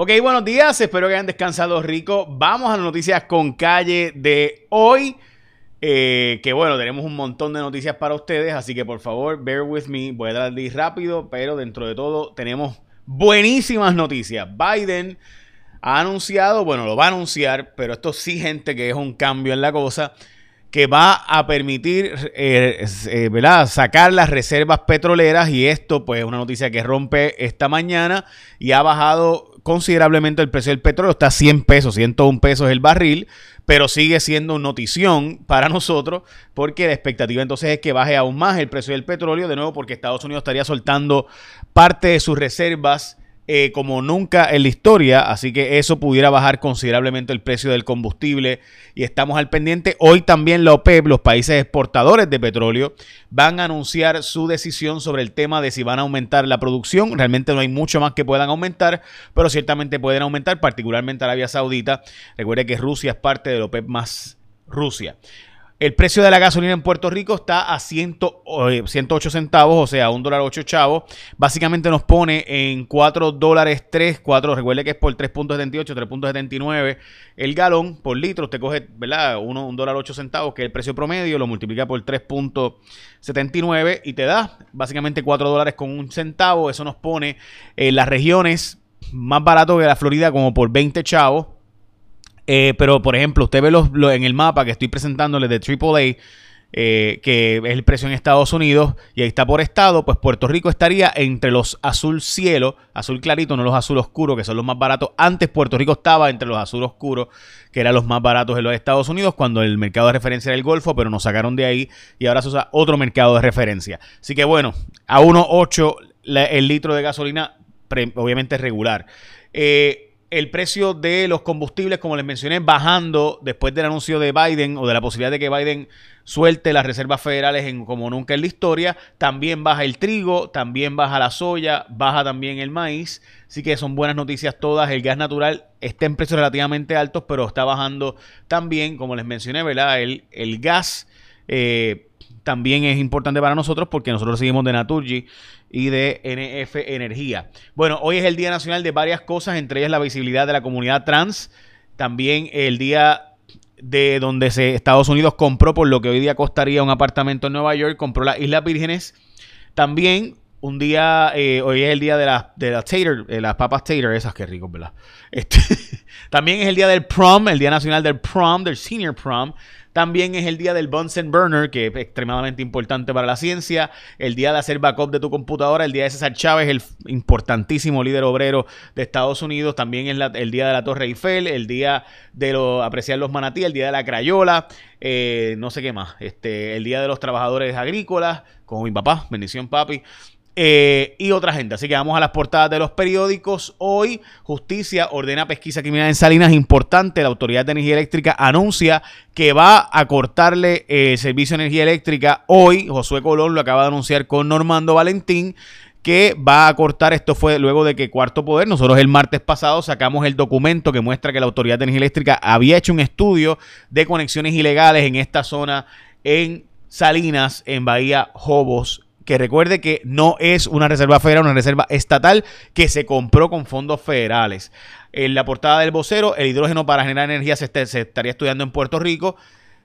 Ok, buenos días, espero que hayan descansado rico. Vamos a las noticias con calle de hoy. Eh, que bueno, tenemos un montón de noticias para ustedes, así que por favor, bear with me. Voy a darle rápido, pero dentro de todo tenemos buenísimas noticias. Biden ha anunciado, bueno, lo va a anunciar, pero esto sí, gente, que es un cambio en la cosa que va a permitir eh, eh, ¿verdad? sacar las reservas petroleras y esto pues es una noticia que rompe esta mañana y ha bajado considerablemente el precio del petróleo, está a 100 pesos, 101 pesos el barril, pero sigue siendo notición para nosotros porque la expectativa entonces es que baje aún más el precio del petróleo, de nuevo porque Estados Unidos estaría soltando parte de sus reservas eh, como nunca en la historia, así que eso pudiera bajar considerablemente el precio del combustible y estamos al pendiente. Hoy también la OPEP, los países exportadores de petróleo, van a anunciar su decisión sobre el tema de si van a aumentar la producción. Realmente no hay mucho más que puedan aumentar, pero ciertamente pueden aumentar, particularmente Arabia Saudita. Recuerde que Rusia es parte de la OPEP más Rusia. El precio de la gasolina en Puerto Rico está a 108 eh, centavos, o sea, un dólar 8 chavos. Básicamente nos pone en 4 dólares 3, 4, recuerde que es por 3.78, 3.79 el galón por litro. Usted coge, ¿verdad? un dólar 8 centavos, que es el precio promedio, lo multiplica por 3.79 y te da básicamente 4 dólares con un centavo. Eso nos pone en las regiones más barato que la Florida como por 20 chavos eh, pero, por ejemplo, usted ve los, en el mapa que estoy presentándole de AAA, eh, que es el precio en Estados Unidos, y ahí está por estado, pues Puerto Rico estaría entre los azul cielo, azul clarito, no los azul oscuro, que son los más baratos. Antes Puerto Rico estaba entre los azul oscuros, que eran los más baratos en los Estados Unidos, cuando el mercado de referencia era el Golfo, pero nos sacaron de ahí y ahora se usa otro mercado de referencia. Así que bueno, a 1.8 el litro de gasolina, obviamente regular. Eh, el precio de los combustibles, como les mencioné, bajando después del anuncio de Biden o de la posibilidad de que Biden suelte las reservas federales en como nunca en la historia. También baja el trigo, también baja la soya, baja también el maíz. Así que son buenas noticias todas. El gas natural está en precios relativamente altos, pero está bajando también, como les mencioné, ¿verdad? El, el gas. Eh, también es importante para nosotros porque nosotros seguimos de Naturgy y de NF Energía. Bueno, hoy es el Día Nacional de varias cosas, entre ellas la visibilidad de la comunidad trans, también el día de donde se, Estados Unidos compró por lo que hoy día costaría un apartamento en Nueva York, compró las Islas Vírgenes. También un día, eh, hoy es el día de, la, de las tater, de las papas tater, esas que ricos, ¿verdad? Este, también es el día del prom, el día nacional del prom, del senior prom. También es el día del Bunsen Burner, que es extremadamente importante para la ciencia. El día de hacer backup de tu computadora. El día de César Chávez, el importantísimo líder obrero de Estados Unidos. También es el día de la Torre Eiffel. El día de lo, apreciar los manatí. El día de la Crayola. Eh, no sé qué más. Este, el día de los trabajadores agrícolas. Como mi papá. Bendición, papi. Eh, y otra gente. Así que vamos a las portadas de los periódicos. Hoy, Justicia ordena pesquisa criminal en Salinas. Importante, la Autoridad de Energía Eléctrica anuncia que va a cortarle el servicio de energía eléctrica. Hoy, Josué Colón lo acaba de anunciar con Normando Valentín que va a cortar, esto fue luego de que Cuarto Poder, nosotros el martes pasado sacamos el documento que muestra que la Autoridad de Energía Eléctrica había hecho un estudio de conexiones ilegales en esta zona en Salinas, en Bahía Jobos, que recuerde que no es una reserva federal, una reserva estatal que se compró con fondos federales. En la portada del vocero, el hidrógeno para generar energía se estaría estudiando en Puerto Rico.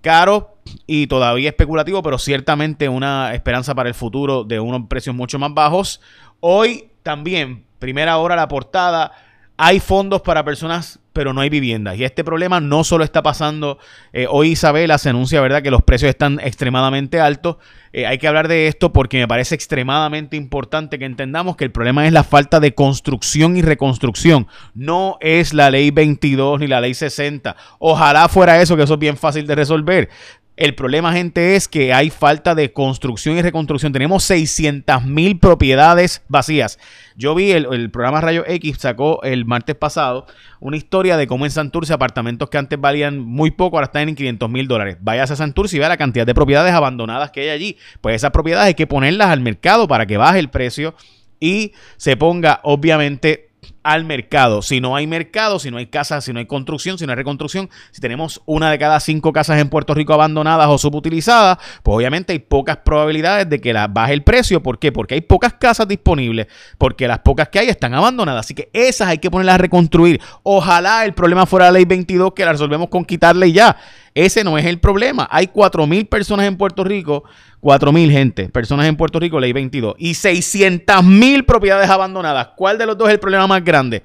Caro y todavía especulativo, pero ciertamente una esperanza para el futuro de unos precios mucho más bajos. Hoy también, primera hora la portada, hay fondos para personas pero no hay viviendas. Y este problema no solo está pasando, eh, hoy Isabela se anuncia, ¿verdad?, que los precios están extremadamente altos. Eh, hay que hablar de esto porque me parece extremadamente importante que entendamos que el problema es la falta de construcción y reconstrucción. No es la ley 22 ni la ley 60. Ojalá fuera eso, que eso es bien fácil de resolver. El problema, gente, es que hay falta de construcción y reconstrucción. Tenemos 600 mil propiedades vacías. Yo vi el, programa Rayo X, sacó el martes pasado una historia de cómo en Santurce apartamentos que antes valían muy poco, ahora están en 500 mil dólares. Váyase a Santurce y vea la cantidad de propiedades abandonadas que hay allí. Pues esas propiedades hay que ponerlas al mercado para que baje el precio y se ponga, obviamente, al mercado. Si no hay mercado, si no hay casas, si no hay construcción, si no hay reconstrucción, si tenemos una de cada cinco casas en Puerto Rico abandonadas o subutilizadas, pues obviamente hay pocas probabilidades de que la baje el precio. ¿Por qué? Porque hay pocas casas disponibles, porque las pocas que hay están abandonadas. Así que esas hay que ponerlas a reconstruir. Ojalá el problema fuera la ley 22 que la resolvemos con quitarle ya. Ese no es el problema. Hay 4.000 personas en Puerto Rico, 4.000 gente, personas en Puerto Rico, ley 22, y 600.000 propiedades abandonadas. ¿Cuál de los dos es el problema más grande?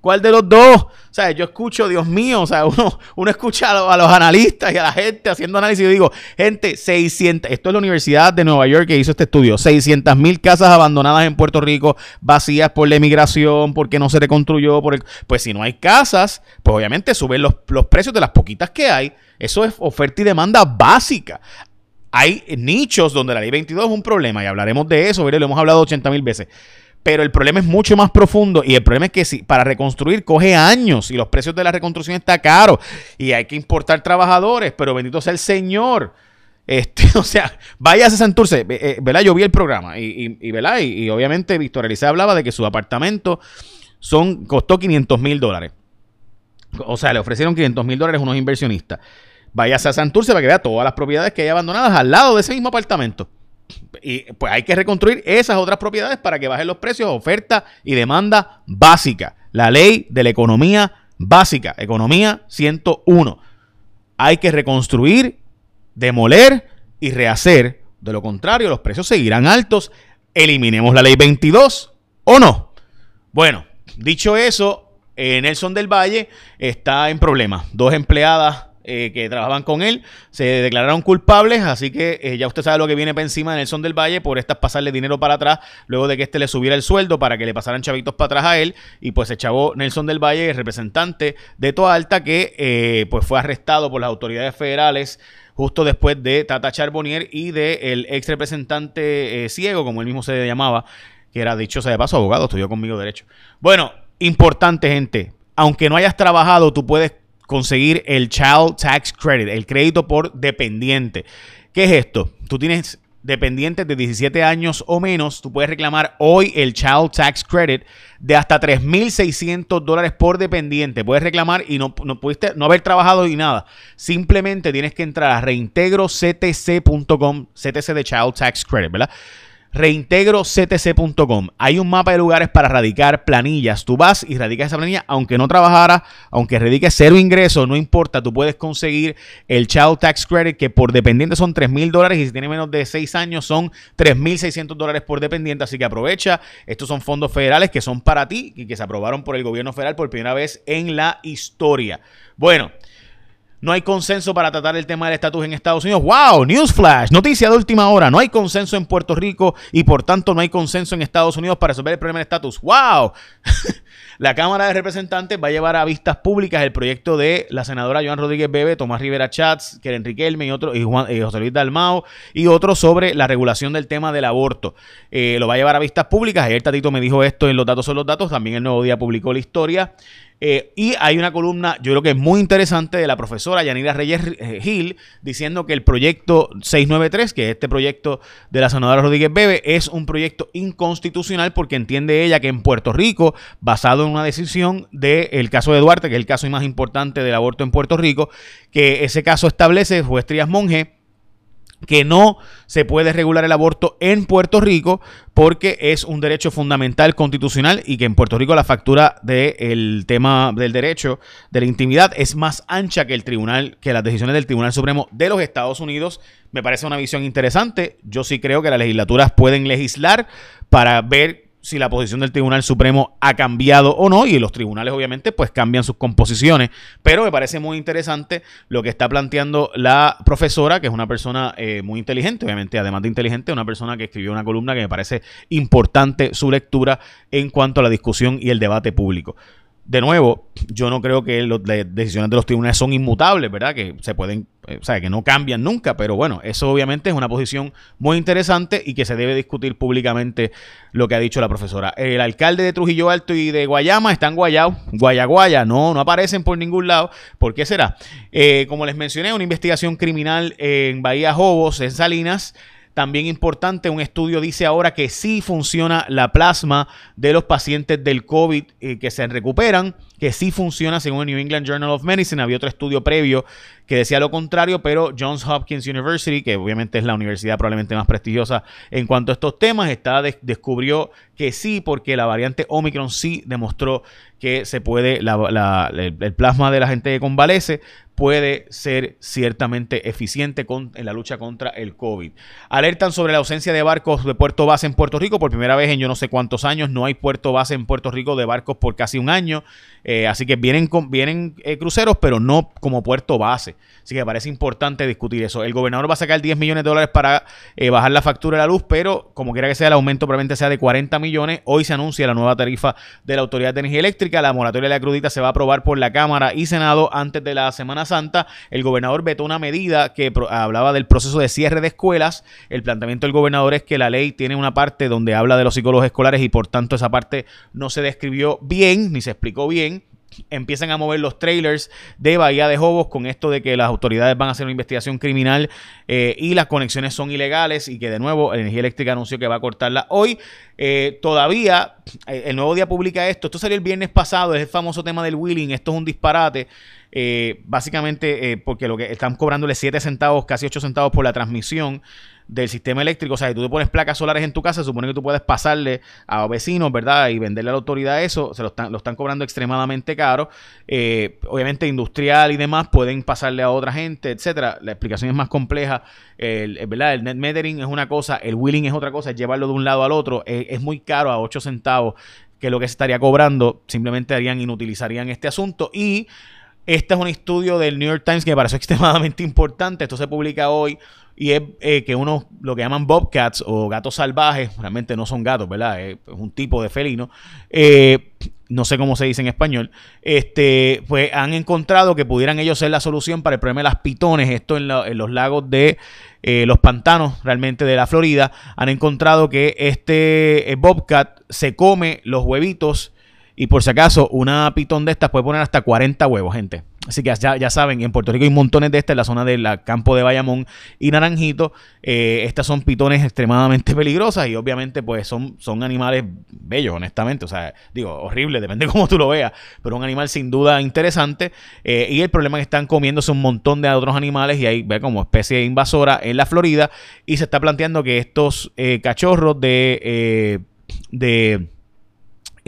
¿Cuál de los dos? O sea, yo escucho, Dios mío, o sea, uno, uno escucha a los, analistas y a la gente haciendo análisis y digo, gente, 600, esto es la Universidad de Nueva York que hizo este estudio, 600 mil casas abandonadas en Puerto Rico, vacías por la emigración, porque no se reconstruyó, por pues si no hay casas, pues obviamente suben los, los precios de las poquitas que hay, eso es oferta y demanda básica hay nichos donde la ley 22 es un problema y hablaremos de eso, lo hemos hablado 80 mil veces. Pero el problema es mucho más profundo y el problema es que si para reconstruir coge años y los precios de la reconstrucción está caro y hay que importar trabajadores, pero bendito sea el Señor. Este, o sea, vaya a Santurce, eh, ¿verdad? Yo vi el programa y, y. Y, obviamente Víctor Elise hablaba de que su apartamento son, costó 500 mil dólares. O sea, le ofrecieron 500 mil dólares a unos inversionistas. Váyase a Santurce para que vea todas las propiedades que hay abandonadas al lado de ese mismo apartamento. Y pues hay que reconstruir esas otras propiedades para que bajen los precios, oferta y demanda básica. La ley de la economía básica, economía 101. Hay que reconstruir, demoler y rehacer. De lo contrario, los precios seguirán altos. Eliminemos la ley 22 o no. Bueno, dicho eso, eh, Nelson del Valle está en problemas. Dos empleadas eh, que trabajaban con él se declararon culpables, así que eh, ya usted sabe lo que viene para encima de Nelson del Valle por estas pasarle dinero para atrás, luego de que este le subiera el sueldo para que le pasaran chavitos para atrás a él, y pues se chavó Nelson del Valle, el representante de Toa Alta, que eh, pues fue arrestado por las autoridades federales justo después de Tata Charbonnier y del el ex representante ciego, como él mismo se llamaba, que era dicho sea de paso abogado, estudió conmigo derecho. Bueno, importante gente, aunque no hayas trabajado, tú puedes conseguir el Child Tax Credit, el crédito por dependiente. ¿Qué es esto? Tú tienes dependientes de 17 años o menos, tú puedes reclamar hoy el Child Tax Credit de hasta 3.600 dólares por dependiente. Puedes reclamar y no, no pudiste no haber trabajado y nada. Simplemente tienes que entrar a reintegroctc.com, CTC de Child Tax Credit, ¿verdad? reintegroctc.com. Hay un mapa de lugares para radicar planillas. Tú vas y radicas esa planilla, aunque no trabajara, aunque radiques cero ingresos, no importa, tú puedes conseguir el Child Tax Credit, que por dependiente son 3 mil dólares y si tiene menos de 6 años son 3.600 dólares por dependiente. Así que aprovecha, estos son fondos federales que son para ti y que se aprobaron por el gobierno federal por primera vez en la historia. Bueno. No hay consenso para tratar el tema del estatus en Estados Unidos. ¡Wow! Newsflash, noticia de última hora. No hay consenso en Puerto Rico y por tanto no hay consenso en Estados Unidos para resolver el problema del estatus. ¡Wow! la Cámara de Representantes va a llevar a vistas públicas el proyecto de la senadora Joan Rodríguez Bebe, Tomás Rivera Chats, Keren Riquelme y, otro, y, José Luis Dalmao y otros sobre la regulación del tema del aborto. Eh, lo va a llevar a vistas públicas. Ayer Tatito me dijo esto en Los Datos son los Datos. También el Nuevo Día publicó la historia. Eh, y hay una columna, yo creo que es muy interesante, de la profesora Yanira Reyes eh, Gil, diciendo que el proyecto 693, que es este proyecto de la senadora Rodríguez Bebe, es un proyecto inconstitucional porque entiende ella que en Puerto Rico, basado en una decisión del caso de Duarte, que es el caso más importante del aborto en Puerto Rico, que ese caso establece, juez Trías Monge, que no se puede regular el aborto en Puerto Rico porque es un derecho fundamental constitucional y que en Puerto Rico la factura del tema del derecho de la intimidad es más ancha que el tribunal, que las decisiones del Tribunal Supremo de los Estados Unidos. Me parece una visión interesante. Yo sí creo que las legislaturas pueden legislar para ver si la posición del Tribunal Supremo ha cambiado o no, y los tribunales obviamente pues cambian sus composiciones, pero me parece muy interesante lo que está planteando la profesora, que es una persona eh, muy inteligente, obviamente, además de inteligente, una persona que escribió una columna que me parece importante su lectura en cuanto a la discusión y el debate público de nuevo, yo no creo que las decisiones de los tribunales son inmutables, ¿verdad? Que se pueden, eh, o sea, que no cambian nunca, pero bueno, eso obviamente es una posición muy interesante y que se debe discutir públicamente lo que ha dicho la profesora. El alcalde de Trujillo Alto y de Guayama están guayados, guayaguaya, no, no aparecen por ningún lado. ¿Por qué será? Eh, como les mencioné, una investigación criminal en Bahía Jobos, en Salinas, También importante, un estudio dice ahora que sí funciona la plasma de los pacientes del COVID eh, que se recuperan, que sí funciona según el New England Journal of Medicine. Había otro estudio previo que decía lo contrario, pero Johns Hopkins University, que obviamente es la universidad probablemente más prestigiosa en cuanto a estos temas, está descubrió que sí, porque la variante Omicron sí demostró que se puede, el, plasma de la gente que convalece puede ser ciertamente eficiente con, en la lucha contra el COVID. Alertan sobre la ausencia de barcos de puerto base en Puerto Rico. Por primera vez en yo no sé cuántos años no hay puerto base en Puerto Rico de barcos por casi un año. Eh, así que vienen, vienen eh, cruceros, pero no como puerto base. Así que parece importante discutir eso. El gobernador va a sacar 10 millones de dólares para eh, bajar la factura de la luz, pero como quiera que sea, el aumento probablemente sea de 40 millones. Hoy se anuncia la nueva tarifa de la Autoridad de Energía Eléctrica. La moratoria de la crudita se va a aprobar por la Cámara y Senado antes de la Semana Santa. El gobernador vetó una medida que hablaba del proceso de cierre de escuelas. El planteamiento del gobernador es que la ley tiene una parte donde habla de los psicólogos escolares y por tanto esa parte no se describió bien ni se explicó bien empiezan a mover los trailers de Bahía de Jobos con esto de que las autoridades van a hacer una investigación criminal eh, y las conexiones son ilegales y que de nuevo Energía Eléctrica anunció que va a cortarla hoy. Eh, todavía eh, el nuevo día publica esto. Esto salió el viernes pasado, es el famoso tema del wheeling. Esto es un disparate. Básicamente porque lo que están cobrándole 7 centavos, casi 8 centavos por la transmisión del sistema eléctrico. O sea, si tú te pones placas solares en tu casa, se supone que tú puedes pasarle a vecinos, ¿verdad? Y venderle a la autoridad eso. Se lo están, lo están cobrando extremadamente caro. Eh, obviamente, industrial y demás pueden pasarle a otra gente, etcétera. La explicación es más compleja. El, ¿verdad? el net metering es una cosa, el wheeling es otra cosa, es llevarlo de un lado al otro. Es, es muy caro a 8 centavos que lo que se estaría cobrando. Simplemente harían, inutilizarían este asunto. Y este es un estudio del New York Times que me pareció extremadamente importante. Esto se publica hoy y es eh, que unos, lo que llaman bobcats o gatos salvajes, realmente no son gatos, ¿verdad? Es, un tipo de felino. Eh, no sé cómo se dice en español, este, pues han encontrado que pudieran ellos ser la solución para el problema de las pitones, esto en, los lagos de eh, los pantanos realmente de la Florida, han encontrado que este bobcat se come los huevitos y por si acaso, una pitón de estas puede poner hasta 40 huevos, gente. Así que ya, ya saben, en Puerto Rico hay montones de estas en la zona del campo de Bayamón y Naranjito. Eh, estas son pitones extremadamente peligrosas y obviamente pues son, son animales bellos, honestamente. O sea, digo, horrible, depende de cómo tú lo veas, pero un animal sin duda interesante. Eh, y el problema es que están comiéndose un montón de otros animales y hay ve como especie invasora en la Florida y se está planteando que estos eh, cachorros de... de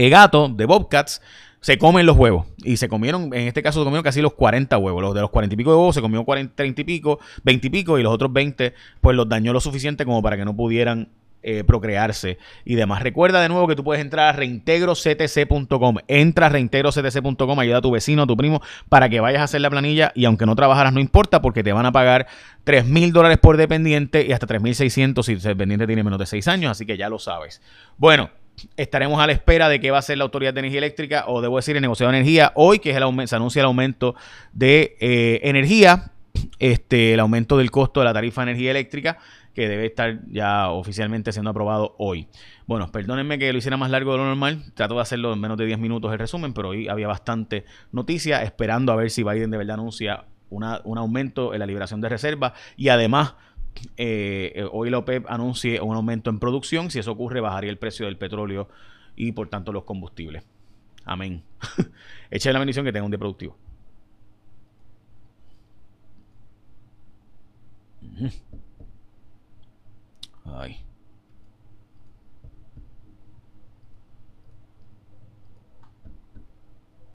gato, de bobcats, se comen los huevos. Y se comieron, en este caso se comieron casi los 40 huevos. Los de los 40 y pico de huevos se comió 40, 30 y pico, 20 y pico, y los otros 20, pues los dañó lo suficiente como para que no pudieran eh, procrearse y demás. Recuerda de nuevo que tú puedes entrar a reintegroctc.com. Entra a reintegroctc.com, ayuda a tu vecino, a tu primo, para que vayas a hacer la planilla y aunque no trabajaras no importa porque te van a pagar 3 mil dólares por dependiente y hasta 3.600 si el dependiente tiene menos de 6 años, así que ya lo sabes. Bueno, estaremos a la espera de qué va a ser la Autoridad de Energía Eléctrica o debo decir el negociado de energía. Hoy, que es el se anuncia el aumento de eh, energía, este, el aumento del costo de la tarifa de energía eléctrica que debe estar ya oficialmente siendo aprobado hoy. Bueno, perdónenme que lo hiciera más largo de lo normal, trato de hacerlo en menos de 10 minutos el resumen, pero hoy había bastante noticia, esperando a ver si Biden de verdad anuncia un aumento en la liberación de reservas. Y además eh, hoy la OPEP anuncie un aumento en producción. Si eso ocurre, bajaría el precio del petróleo y por tanto los combustibles. Amén. Echa la bendición que tenga un día productivo. Ay.